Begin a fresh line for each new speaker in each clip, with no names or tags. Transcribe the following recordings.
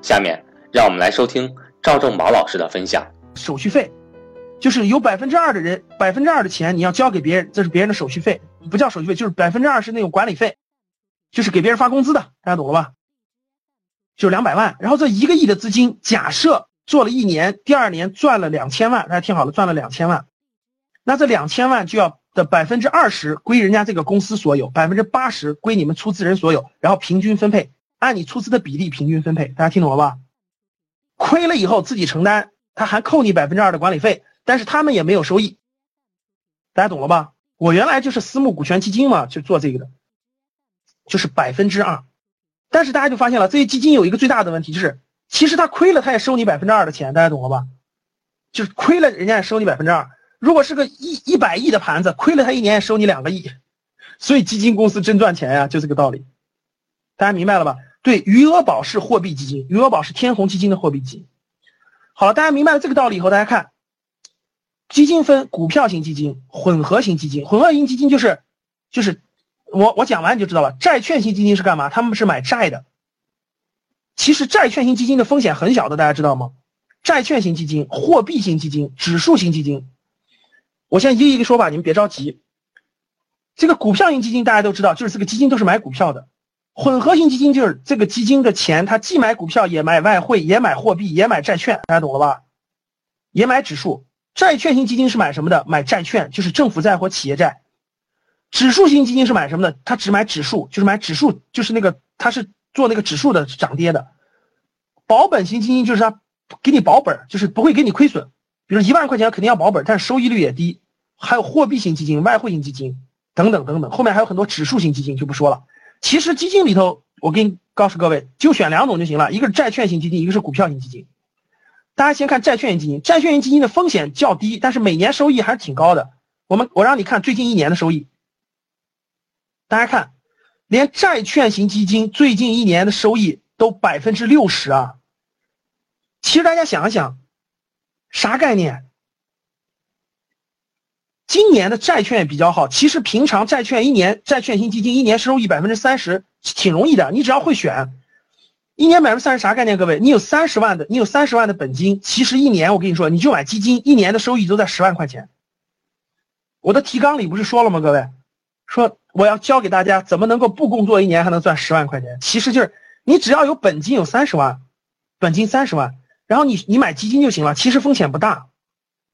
下面让我们来收听赵正宝老师的分享。
手续费，就是有百分之二的人，百分之二的钱你要交给别人，这是别人的手续费，不叫手续费，就是百分之二是那种管理费，就是给别人发工资的，大家懂了吧？就两百万，然后这一个亿的资金，假设做了一年，第二年赚了两千万，大家听好了，赚了两千万，那这两千万就要的百分之二十归人家这个公司所有，百分之八十归你们出资人所有，然后平均分配。按你出资的比例平均分配，大家听懂了吧？亏了以后自己承担，他还扣你百分之二的管理费，但是他们也没有收益，大家懂了吧？我原来就是私募股权基金嘛，就做这个的，就是百分之二，但是大家就发现了，这些基金有一个最大的问题，就是其实他亏了，他也收你百分之二的钱，大家懂了吧？就是亏了，人家也收你百分之二。如果是个一一百亿的盘子，亏了他一年也收你两个亿，所以基金公司真赚钱呀，就这个道理，大家明白了吧？对，余额宝是货币基金，余额宝是天弘基金的货币基金。好了，大家明白了这个道理以后，大家看，基金分股票型基金、混合型基金。混合型基金就是，就是我我讲完你就知道了。债券型基金是干嘛？他们是买债的。其实债券型基金的风险很小的，大家知道吗？债券型基金、货币型基金、指数型基金，我先一个一个说吧，你们别着急。这个股票型基金大家都知道，就是这个基金都是买股票的。混合型基金就是这个基金的钱，它既买股票，也买外汇，也买货币，也买债券，大家懂了吧？也买指数。债券型基金是买什么的？买债券，就是政府债或企业债。指数型基金是买什么的？它只买指数，就是买指数，就是那个它是做那个指数的涨跌的。保本型基金就是它给你保本，就是不会给你亏损。比如一万块钱肯定要保本，但是收益率也低。还有货币型基金、外汇型基金等等等等，后面还有很多指数型基金就不说了。其实基金里头，我给你告诉各位，就选两种就行了，一个是债券型基金，一个是股票型基金。大家先看债券型基金，债券型基金的风险较低，但是每年收益还是挺高的。我们我让你看最近一年的收益，大家看，连债券型基金最近一年的收益都百分之六十啊。其实大家想一想，啥概念？今年的债券也比较好。其实平常债券一年，债券型基金一年收益百分之三十，挺容易的。你只要会选，一年百分之三十啥概念？各位，你有三十万的，你有三十万的本金，其实一年我跟你说，你就买基金，一年的收益都在十万块钱。我的提纲里不是说了吗？各位，说我要教给大家怎么能够不工作一年还能赚十万块钱。其实就是你只要有本金有三十万，本金三十万，然后你你买基金就行了。其实风险不大。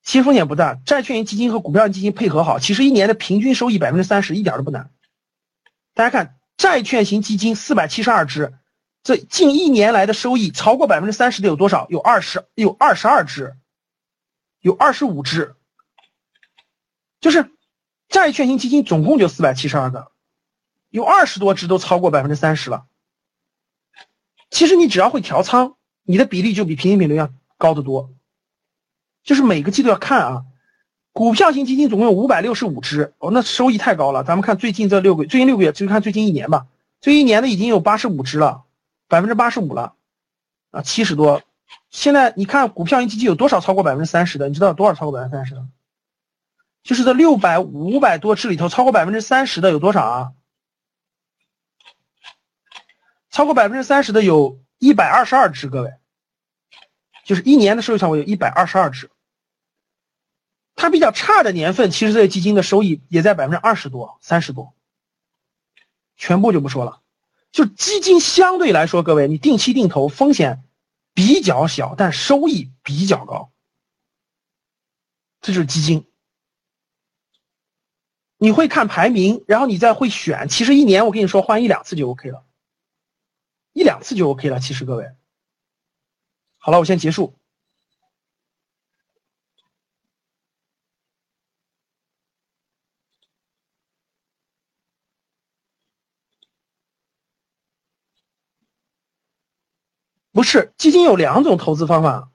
其实风险不大，债券型基金和股票型基金配合好，其实一年的平均收益百分之三十，一点都不难。大家看，债券型基金四百七十二只，这近一年来的收益超过百分之三十的有多少？有二十，有二十二只，有二十五只。就是债券型基金总共就四百七十二个，有二十多只都超过百分之三十了。其实你只要会调仓，你的比例就比平均比例要高得多。就是每个季度要看啊，股票型基金总共有五百六十五只哦，那收益太高了。咱们看最近这六个，最近六个月就看最近一年吧，最近一年的已经有八十五只了，百分之八十五了，啊，七十多。现在你看股票型基金有多少超过百分之三十的？你知道多少超过百分之三十的？就是这六百五百多只里头，超过百分之三十的有多少啊？超过百分之三十的有一百二十二只，各位，就是一年的收益上，我有一百二十二只。它比较差的年份，其实这些基金的收益也在百分之二十多、三十多。全部就不说了，就基金相对来说，各位，你定期定投风险比较小，但收益比较高。这就是基金。你会看排名，然后你再会选。其实一年我跟你说换一两次就 OK 了，一两次就 OK 了。其实各位，好了，我先结束。是基金有两种投资方法，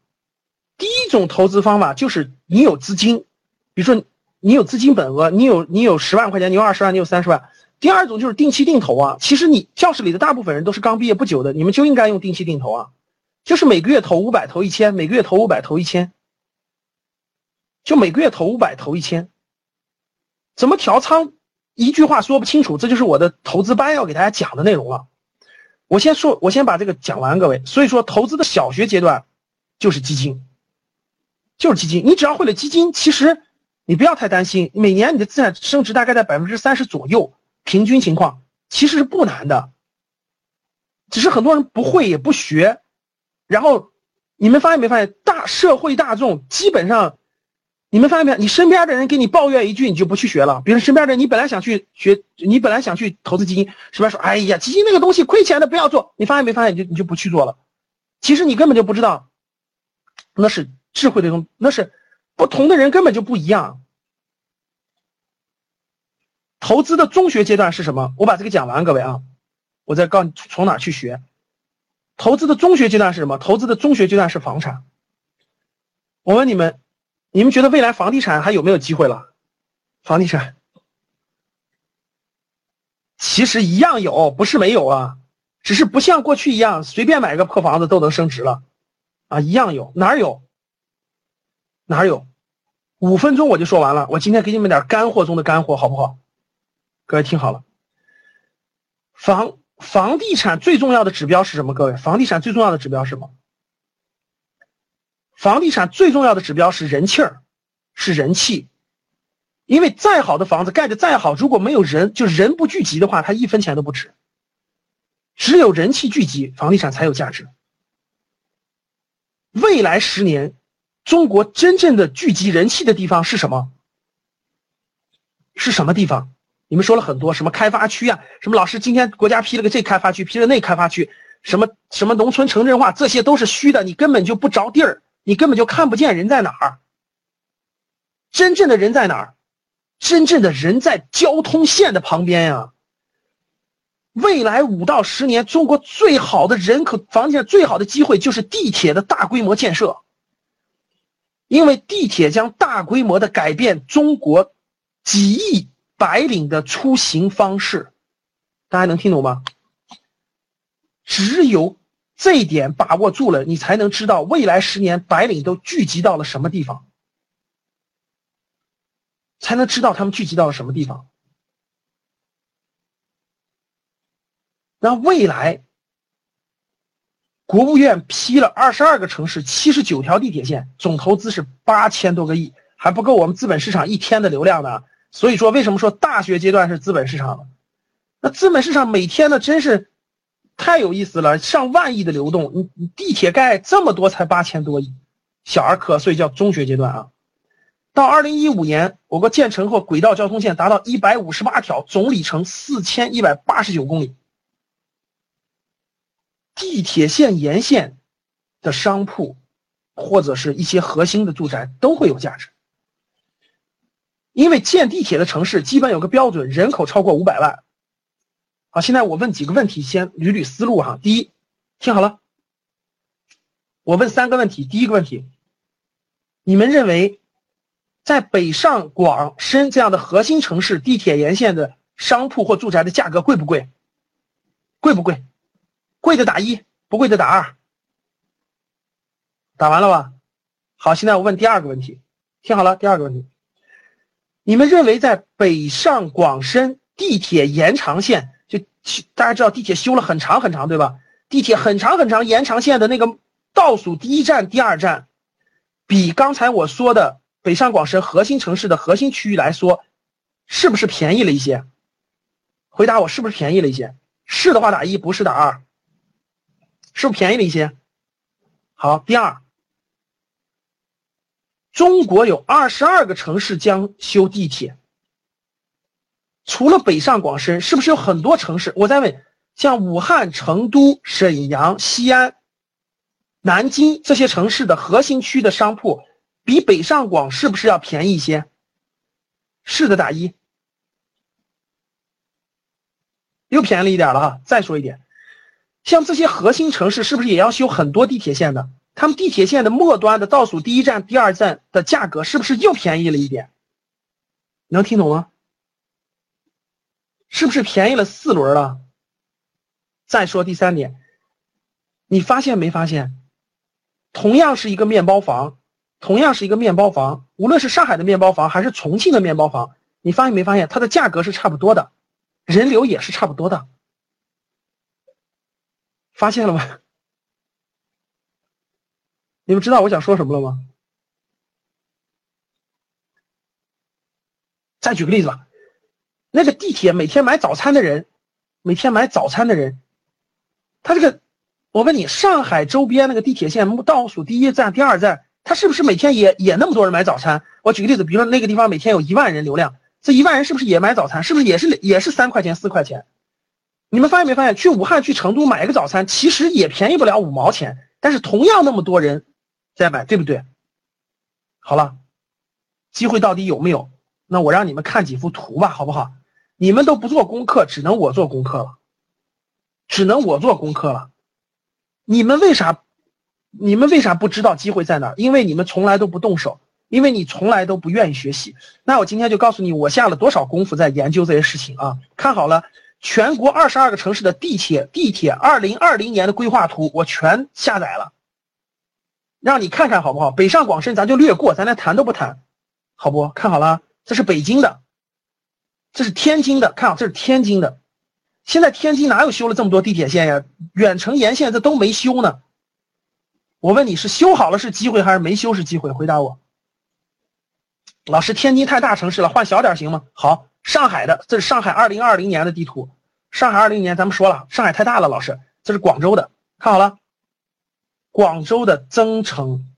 第一种投资方法就是你有资金，比如说你有资金本额，你有你有十万块钱，你有二十万，你有三十万。第二种就是定期定投啊，其实你教室里的大部分人都是刚毕业不久的，你们就应该用定期定投啊，就是每个月投五百，投一千，每个月投五百，投一千，就每个月投五百，投一千。怎么调仓？一句话说不清楚，这就是我的投资班要给大家讲的内容了。我先说，我先把这个讲完，各位。所以说，投资的小学阶段就是基金，就是基金。你只要会了基金，其实你不要太担心，每年你的资产升值大概在百分之三十左右，平均情况其实是不难的。只是很多人不会也不学，然后你们发现没发现，大社会大众基本上。你们发现没有？你身边的人给你抱怨一句，你就不去学了。比如身边的人，你本来想去学，你本来想去投资基金，身边说：“哎呀，基金那个东西亏钱的，不要做。”你发现没发现？你就你就不去做了。其实你根本就不知道，那是智慧的东，那是不同的人根本就不一样。投资的中学阶段是什么？我把这个讲完，各位啊，我再告诉你从哪去学。投资的中学阶段是什么？投资的中学阶段是房产。我问你们。你们觉得未来房地产还有没有机会了？房地产其实一样有，不是没有啊，只是不像过去一样随便买个破房子都能升值了，啊，一样有，哪有？哪有？五分钟我就说完了，我今天给你们点干货中的干货，好不好？各位听好了，房房地产最重要的指标是什么？各位，房地产最重要的指标是什么？房地产最重要的指标是人气儿，是人气，因为再好的房子盖的再好，如果没有人，就人不聚集的话，它一分钱都不值。只有人气聚集，房地产才有价值。未来十年，中国真正的聚集人气的地方是什么？是什么地方？你们说了很多，什么开发区啊？什么老师今天国家批了个这开发区，批了那开发区，什么什么农村城镇化，这些都是虚的，你根本就不着地儿。你根本就看不见人在哪儿，真正的人在哪儿？真正的人在交通线的旁边呀。未来五到十年，中国最好的人口房地产最好的机会就是地铁的大规模建设，因为地铁将大规模的改变中国几亿白领的出行方式。大家能听懂吗？只有。这一点把握住了，你才能知道未来十年白领都聚集到了什么地方，才能知道他们聚集到了什么地方。那未来，国务院批了二十二个城市七十九条地铁线，总投资是八千多个亿，还不够我们资本市场一天的流量呢。所以说，为什么说大学阶段是资本市场？那资本市场每天呢，真是。太有意思了，上万亿的流动，你你地铁盖这么多才八千多亿，小儿科，所以叫中学阶段啊。到二零一五年，我国建成后轨道交通线达到一百五十八条，总里程四千一百八十九公里。地铁线沿线的商铺或者是一些核心的住宅都会有价值，因为建地铁的城市基本有个标准，人口超过五百万。好，现在我问几个问题，先捋捋思路哈。第一，听好了，我问三个问题。第一个问题，你们认为，在北上广深这样的核心城市，地铁沿线的商铺或住宅的价格贵不贵？贵不贵？贵的打一，不贵的打二。打完了吧？好，现在我问第二个问题，听好了，第二个问题，你们认为在北上广深地铁延长线？大家知道地铁修了很长很长，对吧？地铁很长很长，延长线的那个倒数第一站、第二站，比刚才我说的北上广深核心城市的核心区域来说，是不是便宜了一些？回答我，是不是便宜了一些？是的话打一，不是打二。是不是便宜了一些？好，第二，中国有二十二个城市将修地铁，除了北上广深，是不是有很多城市？我再问，像武汉、成都、沈阳、西安、南京这些城市的核心区的商铺，比北上广是不是要便宜一些？是的，打一。又便宜了一点了哈。再说一点。像这些核心城市是不是也要修很多地铁线的？他们地铁线的末端的倒数第一站、第二站的价格是不是又便宜了一点？能听懂吗？是不是便宜了四轮了？再说第三点，你发现没发现？同样是一个面包房，同样是一个面包房，无论是上海的面包房还是重庆的面包房，你发现没发现它的价格是差不多的，人流也是差不多的。发现了吗？你们知道我想说什么了吗？再举个例子吧，那个地铁每天买早餐的人，每天买早餐的人，他这个，我问你，上海周边那个地铁线倒数第一站、第二站，他是不是每天也也那么多人买早餐？我举个例子，比如说那个地方每天有一万人流量，这一万人是不是也买早餐？是不是也是也是三块钱、四块钱？你们发现没发现，去武汉、去成都买一个早餐，其实也便宜不了五毛钱，但是同样那么多人在买，对不对？好了，机会到底有没有？那我让你们看几幅图吧，好不好？你们都不做功课，只能我做功课了，只能我做功课了。你们为啥？你们为啥不知道机会在哪？因为你们从来都不动手，因为你从来都不愿意学习。那我今天就告诉你，我下了多少功夫在研究这些事情啊！看好了。全国二十二个城市的地铁地铁二零二零年的规划图，我全下载了，让你看看好不好？北上广深咱就略过，咱连谈都不谈，好不？看好了，这是北京的，这是天津的，看好，这是天津的。现在天津哪有修了这么多地铁线呀？远程沿线这都没修呢。我问你是修好了是机会还是没修是机会？回答我。老师，天津太大城市了，换小点行吗？好。上海的，这是上海二零二零年的地图。上海二零年，咱们说了，上海太大了。老师，这是广州的，看好了，广州的增城，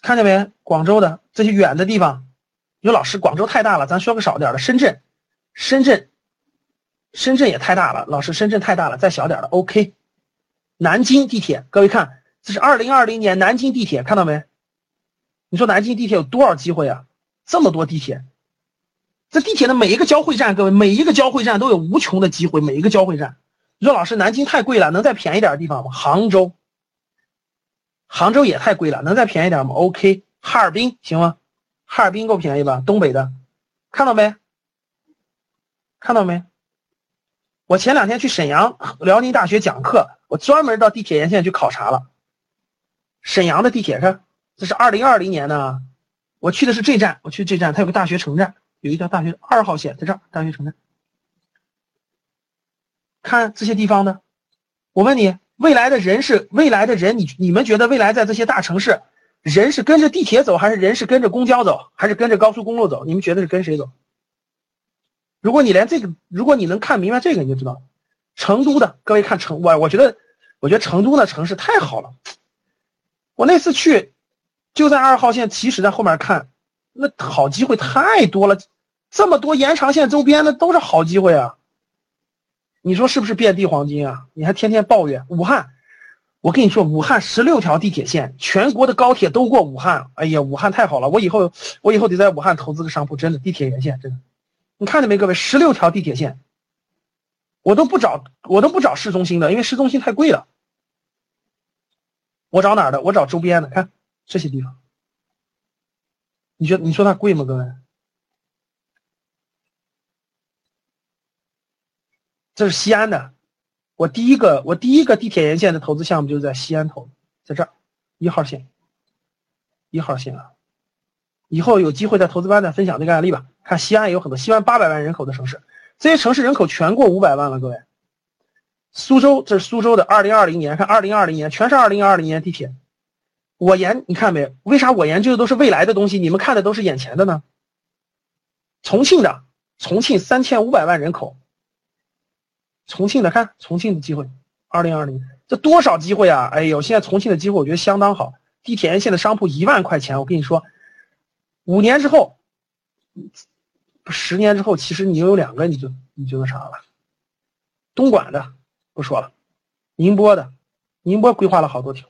看见没？广州的这些远的地方，有老师，广州太大了，咱说个少点的。深圳，深圳，深圳也太大了，老师，深圳太大了，再小点的。OK，南京地铁，各位看，这是二零二零年南京地铁，看到没？你说南京地铁有多少机会啊？这么多地铁。这地铁的每一个交汇站，各位每一个交汇站都有无穷的机会。每一个交汇站，你说老师，南京太贵了，能再便宜点的地方吗？杭州，杭州也太贵了，能再便宜点吗？OK，哈尔滨行吗？哈尔滨够便宜吧？东北的，看到没？看到没？我前两天去沈阳辽宁大学讲课，我专门到地铁沿线去考察了。沈阳的地铁看，这是二零二零年的，我去的是这站，我去这站，它有个大学城站。有一条大学二号线在这儿，大学城站。看这些地方的，我问你，未来的人是未来的人，你你们觉得未来在这些大城市，人是跟着地铁走，还是人是跟着公交走，还是跟着高速公路走？你们觉得是跟谁走？如果你连这个，如果你能看明白这个，你就知道，成都的各位看成我，我觉得，我觉得成都的城市太好了。我那次去，就在二号线，其实在后面看，那好机会太多了。这么多延长线周边的都是好机会啊！你说是不是遍地黄金啊？你还天天抱怨武汉，我跟你说，武汉十六条地铁线，全国的高铁都过武汉。哎呀，武汉太好了！我以后我以后得在武汉投资个商铺，真的地铁沿线真的。你看见没，各位，十六条地铁线，我都不找我都不找市中心的，因为市中心太贵了。我找哪儿的？我找周边的，看这些地方。你觉得你说它贵吗，各位？这是西安的，我第一个我第一个地铁沿线的投资项目就是在西安投，在这儿一号线，一号线啊，以后有机会在投资班再分享这个案例吧。看西安有很多，西安八百万人口的城市，这些城市人口全过五百万了，各位。苏州这是苏州的，二零二零年看二零二零年全是二零二零年地铁。我研你看没？为啥我研究的都是未来的东西？你们看的都是眼前的呢？重庆的，重庆三千五百万人口。重庆的看重庆的机会，二零二零，这多少机会啊！哎呦，现在重庆的机会我觉得相当好，地铁沿线的商铺一万块钱，我跟你说，五年之后，十年之后，其实你有两个，你就你就那啥了。东莞的不说了，宁波的，宁波规划了好多条，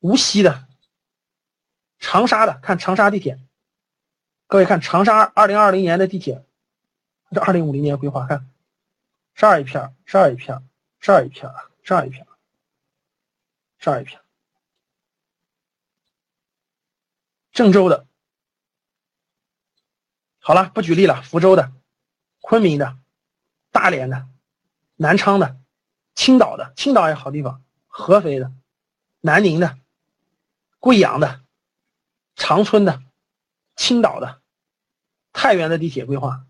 无锡的，长沙的，看长沙地铁，各位看长沙二零二零年的地铁，这二零五零年规划看，这一片，这一片，这一片，十二一片，这一片，郑州的，好了，不举例了，福州的，昆明的。大连的、南昌的、青岛的，青岛也好地方，合肥的、南宁的、贵阳的、长春的、青岛的、太原的地铁规划，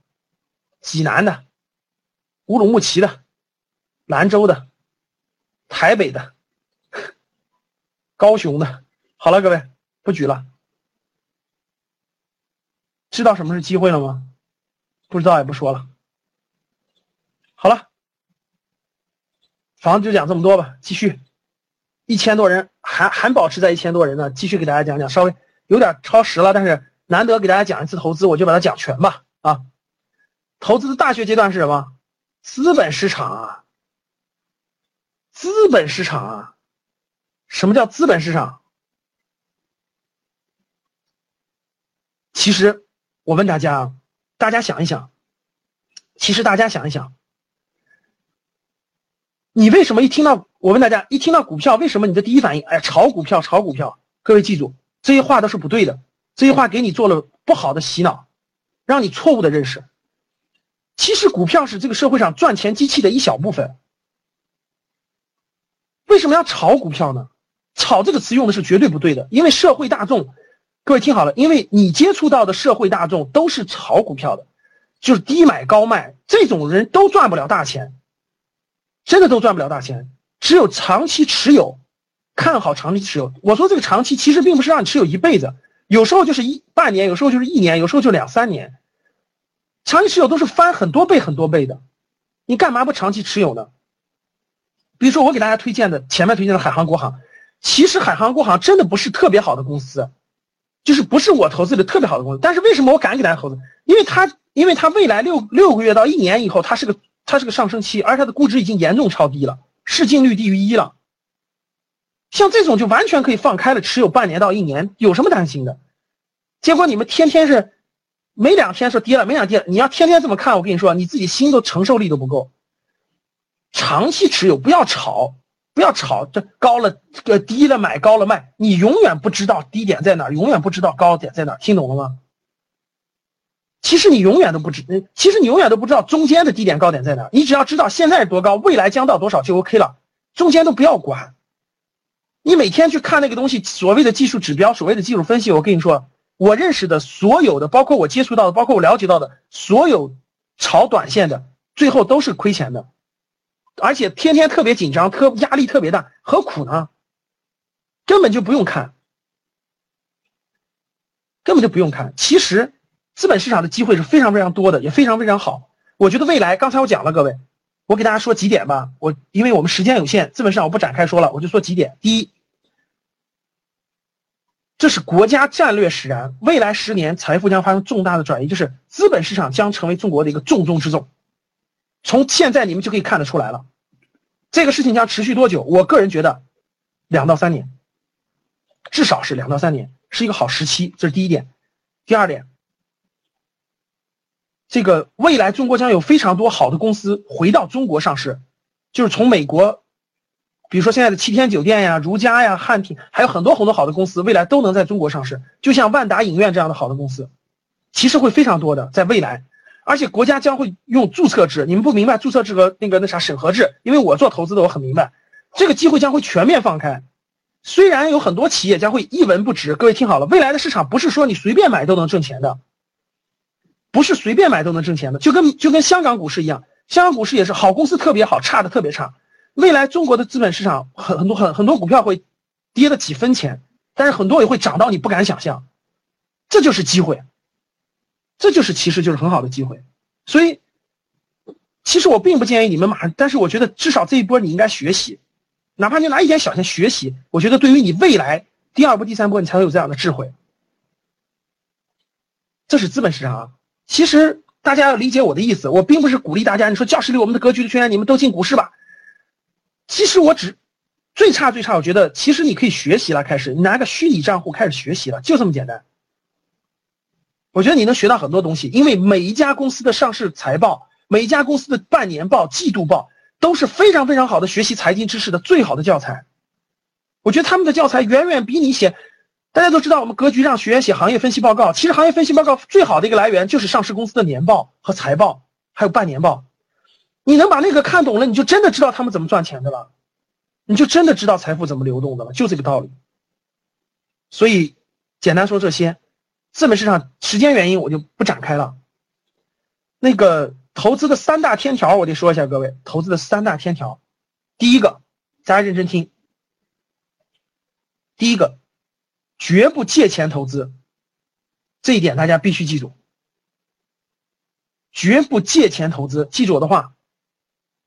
济南的、乌鲁木齐的、兰州的、台北的、高雄的，好了，各位不举了，知道什么是机会了吗？不知道也不说了。好了，房子就讲这么多吧。继续，一千多人还还保持在一千多人呢。继续给大家讲讲，稍微有点超时了，但是难得给大家讲一次投资，我就把它讲全吧。啊，投资的大学阶段是什么？资本市场啊，资本市场啊，什么叫资本市场？其实我问大家啊，大家想一想，其实大家想一想。你为什么一听到我问大家一听到股票，为什么你的第一反应，哎，炒股票，炒股票？各位记住，这些话都是不对的，这些话给你做了不好的洗脑，让你错误的认识。其实股票是这个社会上赚钱机器的一小部分。为什么要炒股票呢？炒这个词用的是绝对不对的，因为社会大众，各位听好了，因为你接触到的社会大众都是炒股票的，就是低买高卖，这种人都赚不了大钱。真的都赚不了大钱，只有长期持有，看好长期持有。我说这个长期其实并不是让你持有一辈子，有时候就是一半年，有时候就是一年，有时候就两三年。长期持有都是翻很多倍很多倍的，你干嘛不长期持有呢？比如说我给大家推荐的前面推荐的海航国航，其实海航国航真的不是特别好的公司，就是不是我投资的特别好的公司。但是为什么我敢给大家投资？因为它因为它未来六六个月到一年以后，它是个。它是个上升期，而它的估值已经严重超低了，市净率低于一了。像这种就完全可以放开了持有半年到一年，有什么担心的？结果你们天天是没两天说跌了，没两天，你要天天这么看，我跟你说，你自己心都承受力都不够。长期持有，不要炒，不要炒，这高了这个低了买，高了卖，你永远不知道低点在哪，永远不知道高点在哪，听懂了吗？其实你永远都不知，其实你永远都不知道中间的低点高点在哪。你只要知道现在多高，未来将到多少就 OK 了，中间都不要管。你每天去看那个东西，所谓的技术指标，所谓的技术分析，我跟你说，我认识的所有的，包括我接触到的，包括我了解到的所有炒短线的，最后都是亏钱的，而且天天特别紧张，特压力特别大，何苦呢？根本就不用看，根本就不用看。其实。资本市场的机会是非常非常多的，也非常非常好。我觉得未来，刚才我讲了，各位，我给大家说几点吧。我因为我们时间有限，资本市场我不展开说了，我就说几点。第一，这是国家战略使然，未来十年财富将发生重大的转移，就是资本市场将成为中国的一个重中之重。从现在你们就可以看得出来了，这个事情将持续多久？我个人觉得，两到三年，至少是两到三年，是一个好时期。这是第一点。第二点。这个未来中国将有非常多好的公司回到中国上市，就是从美国，比如说现在的七天酒店呀、如家呀、汉庭，还有很多很多好的公司，未来都能在中国上市。就像万达影院这样的好的公司，其实会非常多的在未来，而且国家将会用注册制。你们不明白注册制和那个那啥审核制，因为我做投资的我很明白，这个机会将会全面放开。虽然有很多企业将会一文不值，各位听好了，未来的市场不是说你随便买都能挣钱的。不是随便买都能挣钱的，就跟就跟香港股市一样，香港股市也是好公司特别好，差的特别差。未来中国的资本市场很很多很很多股票会跌了几分钱，但是很多也会涨到你不敢想象，这就是机会，这就是其实就是很好的机会。所以其实我并不建议你们马上，但是我觉得至少这一波你应该学习，哪怕就拿一点小钱学习，我觉得对于你未来第二波、第三波，你才会有这样的智慧。这是资本市场啊。其实大家要理解我的意思，我并不是鼓励大家，你说教室里我们的格局的圈，你们都进股市吧。其实我只最差最差，我觉得其实你可以学习了，开始你拿个虚拟账户开始学习了，就这么简单。我觉得你能学到很多东西，因为每一家公司的上市财报。每一家公司的半年报、季度报都是非常非常好的学习财经知识的最好的教材。我觉得他们的教材远远比你写。大家都知道，我们格局让学员写行业分析报告，其实行业分析报告最好的一个来源就是上市公司的年报和财报，还有半年报。你能把那个看懂了，你就真的知道他们怎么赚钱的了，你就真的知道财富怎么流动的了，就这个道理。所以，简单说这些，资本市场时间原因我就不展开了。那个。投资的三大天条，我得说一下，各位，投资的三大天条，第一个，大家认真听，第一个，绝不借钱投资，这一点大家必须记住，绝不借钱投资，记住我的话，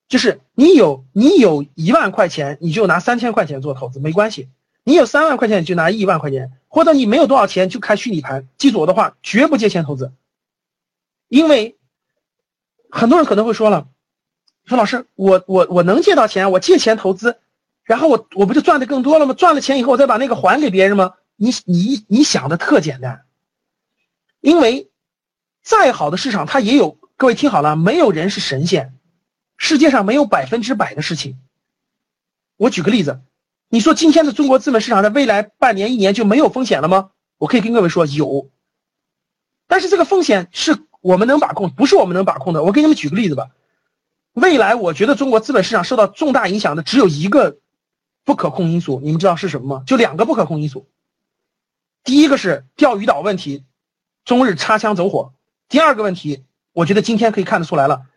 就是你有你有一万块钱，你就拿三千块钱做投资没关系，你有三万块钱，你就拿一万块钱，或者你没有多少钱就开虚拟盘，记住我的话，绝不借钱投资，因为。很多人可能会说了，说老师，我我我能借到钱，我借钱投资，然后我我不就赚的更多了吗？赚了钱以后，我再把那个还给别人吗？你你你想的特简单，因为再好的市场它也有，各位听好了，没有人是神仙，世界上没有百分之百的事情。我举个例子，你说今天的中国资本市场在未来半年一年就没有风险了吗？我可以跟各位说有，但是这个风险是。我们能把控，不是我们能把控的。我给你们举个例子吧。未来我觉得中国资本市场受到重大影响的只有一个不可控因素，你们知道是什么吗？就两个不可控因素。第一个是钓鱼岛问题，中日擦枪走火；第二个问题，我觉得今天可以看得出来了，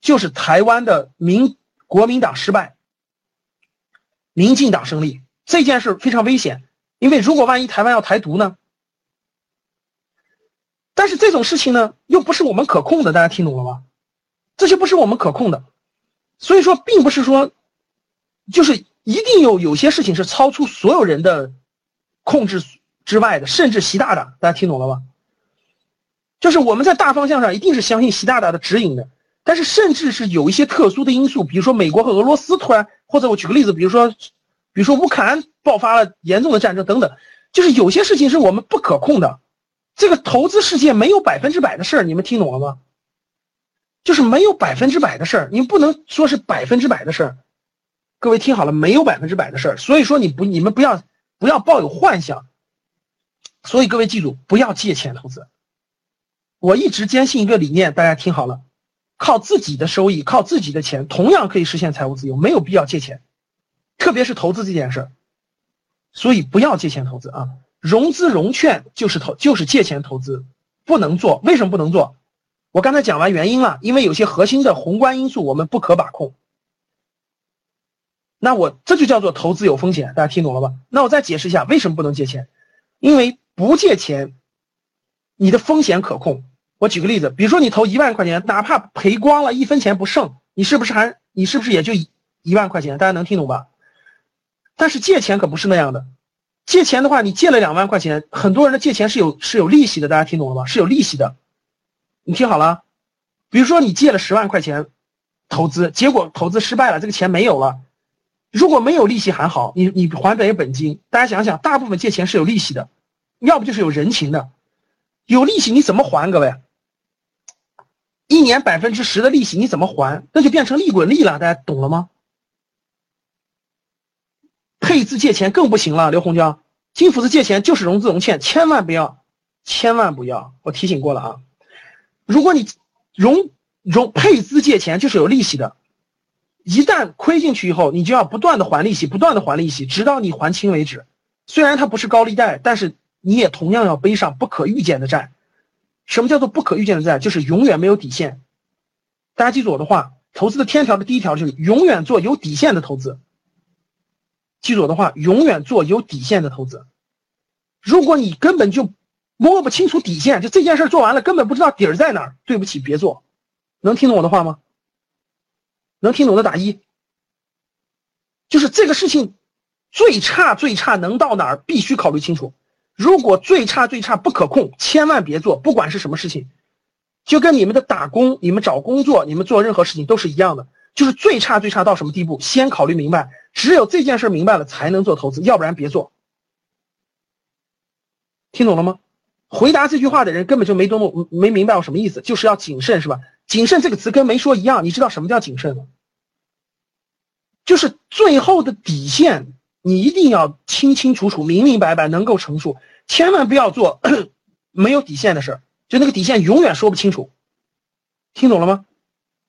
就是台湾的民国民党失败，民进党胜利这件事非常危险，因为如果万一台湾要台独呢？但是这种事情呢，又不是我们可控的，大家听懂了吗？这些不是我们可控的，所以说，并不是说，就是一定有有些事情是超出所有人的控制之外的，甚至习大大，大家听懂了吗？就是我们在大方向上一定是相信习大大的指引的，但是甚至是有一些特殊的因素，比如说美国和俄罗斯突然，或者我举个例子，比如说，比如说乌克兰爆发了严重的战争等等，就是有些事情是我们不可控的。这个投资世界没有百分之百的事儿，你们听懂了吗？就是没有百分之百的事儿，你不能说是百分之百的事儿。各位听好了，没有百分之百的事儿，所以说你不，你们不要不要抱有幻想。所以各位记住，不要借钱投资。我一直坚信一个理念，大家听好了，靠自己的收益，靠自己的钱，同样可以实现财务自由，没有必要借钱，特别是投资这件事儿。所以不要借钱投资啊。融资融券就是投，就是借钱投资，不能做。为什么不能做？我刚才讲完原因了，因为有些核心的宏观因素我们不可把控。那我这就叫做投资有风险，大家听懂了吧？那我再解释一下为什么不能借钱，因为不借钱，你的风险可控。我举个例子，比如说你投一万块钱，哪怕赔光了，一分钱不剩，你是不是还你是不是也就一万块钱？大家能听懂吧？但是借钱可不是那样的。借钱的话，你借了两万块钱，很多人的借钱是有是有利息的，大家听懂了吗？是有利息的。你听好了，比如说你借了十万块钱投资，结果投资失败了，这个钱没有了。如果没有利息还好，你你还本本金。大家想想，大部分借钱是有利息的，要不就是有人情的。有利息你怎么还？各位，一年百分之十的利息你怎么还？那就变成利滚利了，大家懂了吗？配资借钱更不行了，刘洪江，金斧子借钱就是融资融券，千万不要，千万不要，我提醒过了啊。如果你融融配资借钱就是有利息的，一旦亏进去以后，你就要不断的还利息，不断的还利息，直到你还清为止。虽然它不是高利贷，但是你也同样要背上不可预见的债。什么叫做不可预见的债？就是永远没有底线。大家记住我的话，投资的天条的第一条就是永远做有底线的投资。记住我的话，永远做有底线的投资。如果你根本就摸不清楚底线，就这件事做完了根本不知道底儿在哪儿，对不起，别做。能听懂我的话吗？能听懂的打一。就是这个事情最差最差能到哪儿，必须考虑清楚。如果最差最差不可控，千万别做，不管是什么事情，就跟你们的打工、你们找工作、你们做任何事情都是一样的。就是最差最差到什么地步，先考虑明白。只有这件事明白了，才能做投资，要不然别做。听懂了吗？回答这句话的人根本就没多么没明白我什么意思，就是要谨慎，是吧？谨慎这个词跟没说一样，你知道什么叫谨慎吗？就是最后的底线，你一定要清清楚楚、明明白白，能够陈述，千万不要做 没有底线的事儿，就那个底线永远说不清楚。听懂了吗？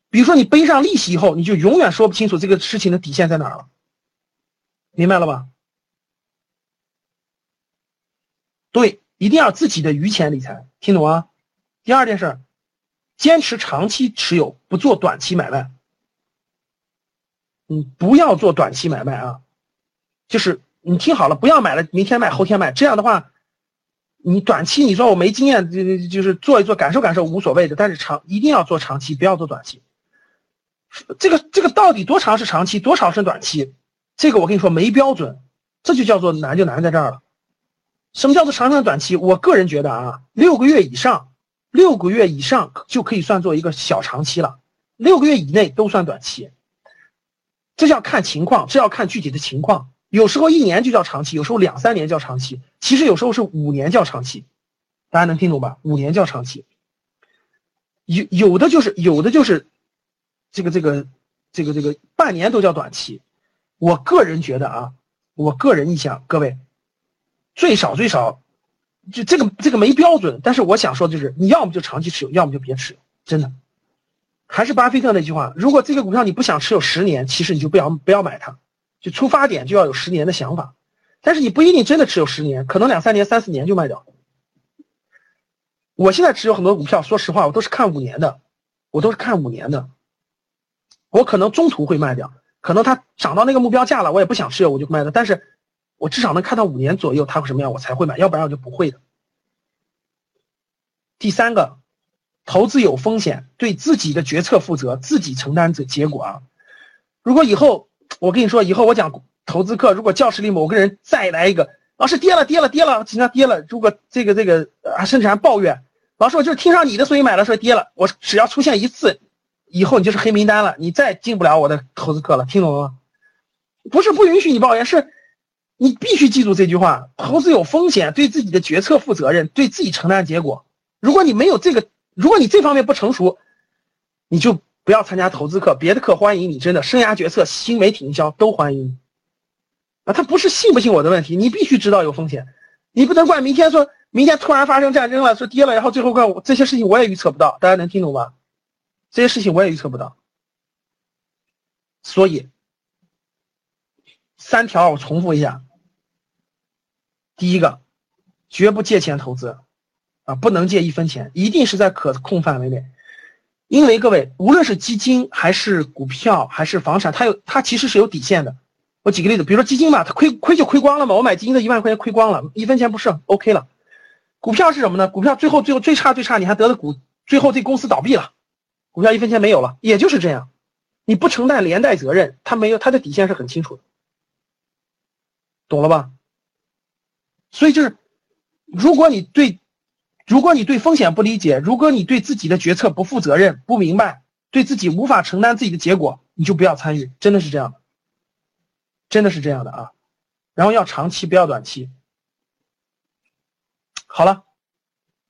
比如说你背上利息以后，你就永远说不清楚这个事情的底线在哪儿了，明白了吧？对，一定要自己的余钱理财，听懂啊？第二件事，坚持长期持有，不做短期买卖。嗯，不要做短期买卖啊，就是你听好了，不要买了，明天卖，后天卖，这样的话，你短期你说我没经验，就就是做一做，感受感受无所谓的，但是长一定要做长期，不要做短期。这个这个到底多长是长期，多少是短期？这个我跟你说没标准，这就叫做难就难在这儿了。什么叫做长长短期？我个人觉得啊，六个月以上，六个月以上就可以算作一个小长期了，六个月以内都算短期。这要看情况，这要看具体的情况。有时候一年就叫长期，有时候两三年叫长期，其实有时候是五年叫长期。大家能听懂吧？五年叫长期。有有的就是有的就是这个这个这个这个半年都叫短期。我个人觉得啊，我个人意向，各位最少最少就这个这个没标准，但是我想说的就是，你要么就长期持有，要么就别持有，真的。还是巴菲特那句话，如果这个股票你不想持有十年，其实你就不要不要买它，就出发点就要有十年的想法。但是你不一定真的持有十年，可能两三年、三四年就卖掉。我现在持有很多股票，说实话，我都是看五年的，我都是看五年的。我可能中途会卖掉，可能它涨到那个目标价了，我也不想持有，我就卖了。但是我至少能看到五年左右它会什么样，我才会买，要不然我就不会的。第三个。投资有风险，对自己的决策负责，自己承担这结果啊！如果以后我跟你说，以后我讲投资课，如果教室里某个人再来一个，老师跌了跌了跌了，经常跌了。如果这个这个啊，甚至还抱怨，老师我就是听上你的所以买了，说跌了，我只要出现一次，以后你就是黑名单了，你再进不了我的投资课了，听懂了吗？不是不允许你抱怨，是你必须记住这句话：投资有风险，对自己的决策负责任，对自己承担结果。如果你没有这个。如果你这方面不成熟，你就不要参加投资课，别的课欢迎你，真的，生涯决策、新媒体营销都欢迎你。啊，他不是信不信我的问题，你必须知道有风险，你不能怪明天说明天突然发生战争了，说跌了，然后最后怪我这些事情我也预测不到，大家能听懂吗？这些事情我也预测不到，所以三条我重复一下，第一个，绝不借钱投资。啊，不能借一分钱，一定是在可控范围内。因为各位，无论是基金还是股票还是房产，它有它其实是有底线的。我举个例子，比如说基金嘛，它亏亏就亏光了嘛。我买基金的一万块钱亏光了，一分钱不剩，OK 了。股票是什么呢？股票最后最后最差最差，你还得了股，最后这公司倒闭了，股票一分钱没有了，也就是这样。你不承担连带责任，它没有它的底线是很清楚的，懂了吧？所以就是，如果你对。如果你对风险不理解，如果你对自己的决策不负责任、不明白，对自己无法承担自己的结果，你就不要参与，真的是这样的，真的是这样的啊。然后要长期，不要短期。好了，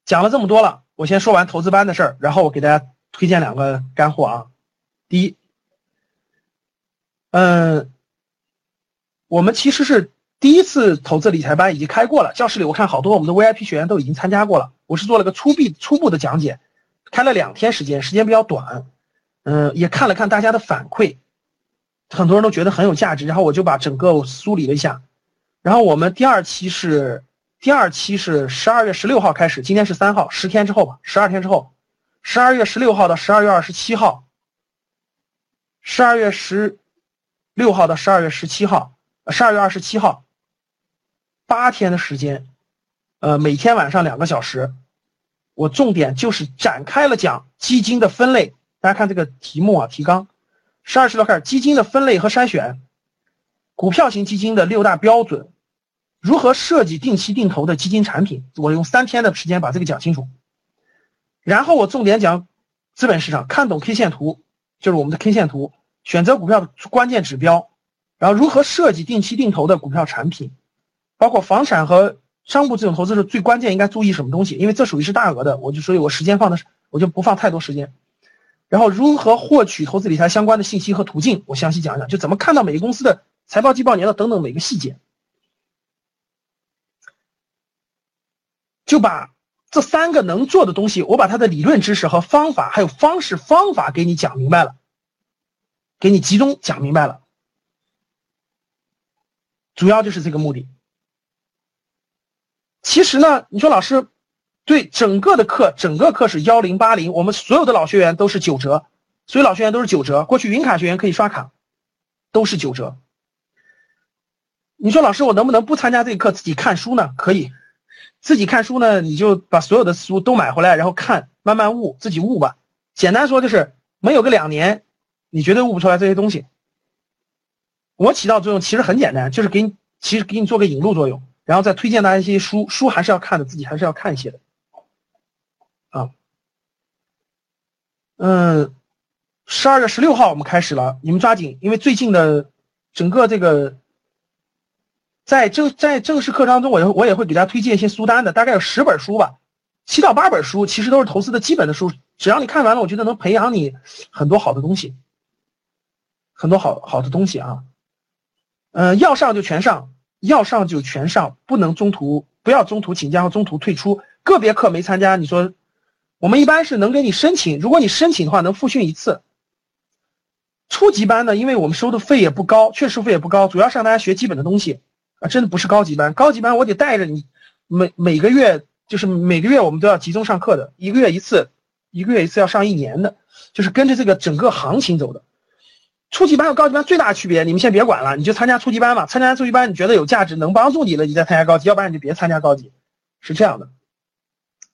讲了这么多了，我先说完投资班的事儿，然后我给大家推荐两个干货啊。第一，嗯，我们其实是。第一次投资理财班已经开过了，教室里我看好多我们的 VIP 学员都已经参加过了。我是做了个初步初步的讲解，开了两天时间，时间比较短，嗯，也看了看大家的反馈，很多人都觉得很有价值，然后我就把整个梳理了一下。然后我们第二期是第二期是十二月十六号开始，今天是三号，十天之后吧，十二天之后，十二月十六号到十二月二十七号，十二月十六号到十二月十七号，十二月二十七号。八天的时间，呃，每天晚上两个小时，我重点就是展开了讲基金的分类。大家看这个题目啊，提纲，十二十六开始，基金的分类和筛选，股票型基金的六大标准，如何设计定期定投的基金产品，我用三天的时间把这个讲清楚。然后我重点讲资本市场，看懂 K 线图，就是我们的 K 线图，选择股票的关键指标，然后如何设计定期定投的股票产品，包括房产和商铺这种投资是最关键应该注意什么东西，因为这属于是大额的，我就所以我时间放的我就不放太多时间。然后如何获取投资理财相关的信息和途径，我详细讲讲，就怎么看到每个公司的财报、季报、年度等等每个细节，就把这三个能做的东西，我把它的理论知识和方法，还有方式方法给你讲明白了，给你集中讲明白了，主要就是这个目的。其实呢，你说老师。对整个的课，整个课是幺零八零，我们所有的老学员都是九折，所有老学员都是九折。过去云卡学员可以刷卡，都是九折。你说老师，我能不能不参加这个课，自己看书呢？可以，自己看书呢，你就把所有的书都买回来，然后看，慢慢悟，自己悟吧。简单说就是，没有个两年，你绝对悟不出来这些东西。我起到作用其实很简单，就是给你，其实给你做个引路作用，然后再推荐大家一些书，书还是要看的，自己还是要看一些的。啊，嗯，十二月十六号我们开始了，你们抓紧，因为最近的整个这个在正在正式课当中，我我也会给大家推荐一些书单的，大概有十本书吧，七到八本书，其实都是投资的基本的书，只要你看完了，我觉得能培养你很多好的东西，很多好好的东西啊，嗯，要上就全上，要上就全上，不能中途不要中途请假或中途退出，个别课没参加，你说。我们一般是能给你申请，如果你申请的话，能复训一次。初级班呢，因为我们收的费也不高，确实费也不高，主要是让大家学基本的东西啊，真的不是高级班。高级班我得带着你，每每个月就是每个月我们都要集中上课的，一个月一次，一个月一次要上一年的，就是跟着这个整个行情走的。初级班和高级班最大的区别，你们先别管了，你就参加初级班吧。参加初级班你觉得有价值，能帮助你了，你再参加高级，要不然你就别参加高级，是这样的。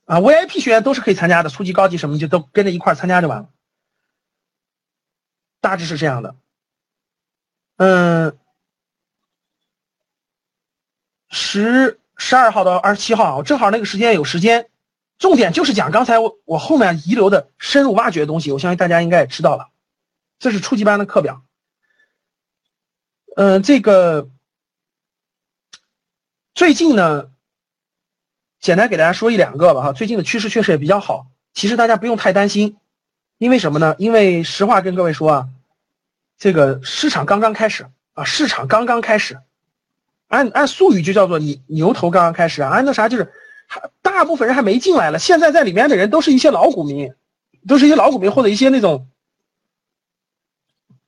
啊，VIP 学员都是可以参加的，初级、高级什么就都跟着一块参加就完了，大致是这样的。嗯，十十二号到二十七号，我正好那个时间有时间，重点就是讲刚才我我后面遗留的深入挖掘的东西，我相信大家应该也知道了。这是初级班的课表。嗯，这个最近呢。简单给大家说一两个吧哈，最近的趋势确实也比较好，其实大家不用太担心，因为什么呢？因为实话跟各位说啊，这个市场刚刚开始啊，市场刚刚开始，按按俗语就叫做你牛头刚刚开始啊，按那啥就是大部分人还没进来了，现在在里面的人都是一些老股民，都是一些老股民或者一些那种，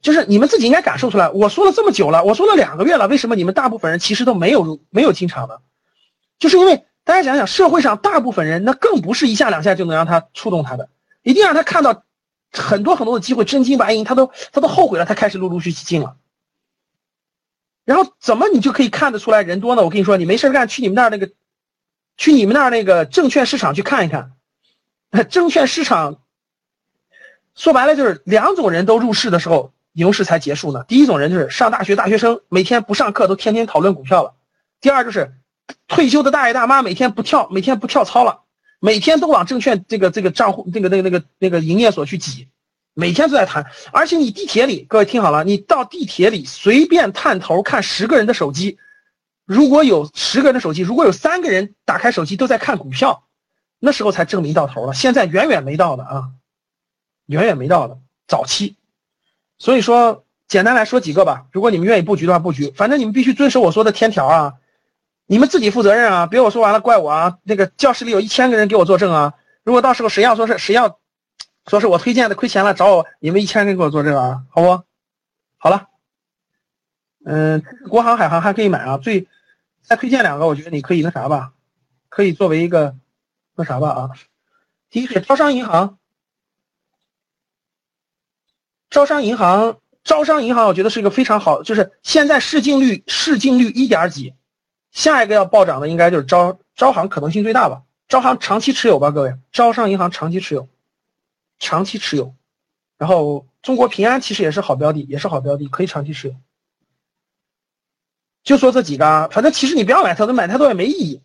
就是你们自己应该感受出来，我说了这么久了，我说了两个月了，为什么你们大部分人其实都没有没有进场呢？就是因为。大家想想，社会上大部分人，那更不是一下两下就能让他触动他的，一定让他看到很多很多的机会，真金白银，他都他都后悔了，他开始陆陆续续进了。然后怎么你就可以看得出来人多呢？我跟你说，你没事干，去你们那儿那个，去你们那儿那个证券市场去看一看。证券市场说白了就是两种人都入市的时候，牛市才结束呢。第一种人就是上大学大学生，每天不上课都天天讨论股票了。第二就是。退休的大爷大妈每天不跳，每天不跳操了，每天都往证券这个这个账户那个那个那个那个营业所去挤，每天都在谈。而且你地铁里，各位听好了，你到地铁里随便探头看十个人的手机，如果有十个人的手机，如果有三个人打开手机都在看股票，那时候才证明到头了。现在远远没到的啊，远远没到的早期。所以说，简单来说几个吧。如果你们愿意布局的话，布局，反正你们必须遵守我说的天条啊。你们自己负责任啊！别我说完了怪我啊！那个教室里有一千个人给我作证啊！如果到时候谁要说是谁要，说是我推荐的亏钱了找我，你们一千人给我作证啊！好不？好了，嗯，国航、海航还可以买啊。最再推荐两个，我觉得你可以那啥吧，可以作为一个那啥吧啊。第一是招商银行，招商银行，招商银行，我觉得是一个非常好，就是现在市净率市净率一点几。下一个要暴涨的应该就是招招行，可能性最大吧。招行长期持有吧，各位。招商银行长期持有，长期持有。然后中国平安其实也是好标的，也是好标的，可以长期持有。就说这几个啊，反正其实你不要买太多，买太多也没意义。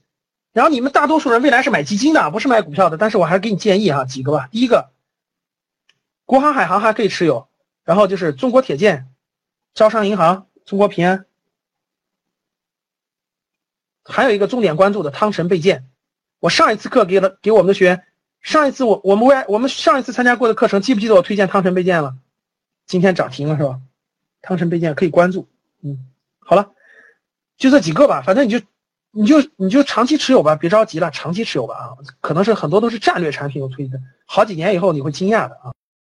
然后你们大多数人未来是买基金的，不是买股票的。但是我还是给你建议哈，几个吧。第一个，国航海航还可以持有，然后就是中国铁建、招商银行、中国平安，还有一个重点关注的汤臣倍健。我上一次课给了给我们的学员，上一次我我们为我们上一次参加过的课程，记不记得我推荐汤臣倍健了？今天涨停了是吧？汤臣倍健可以关注。嗯，好了，就这几个吧，反正你就。你就你就长期持有吧，别着急了，长期持有吧啊，可能是很多都是战略产品，我推的，好几年以后你会惊讶的啊。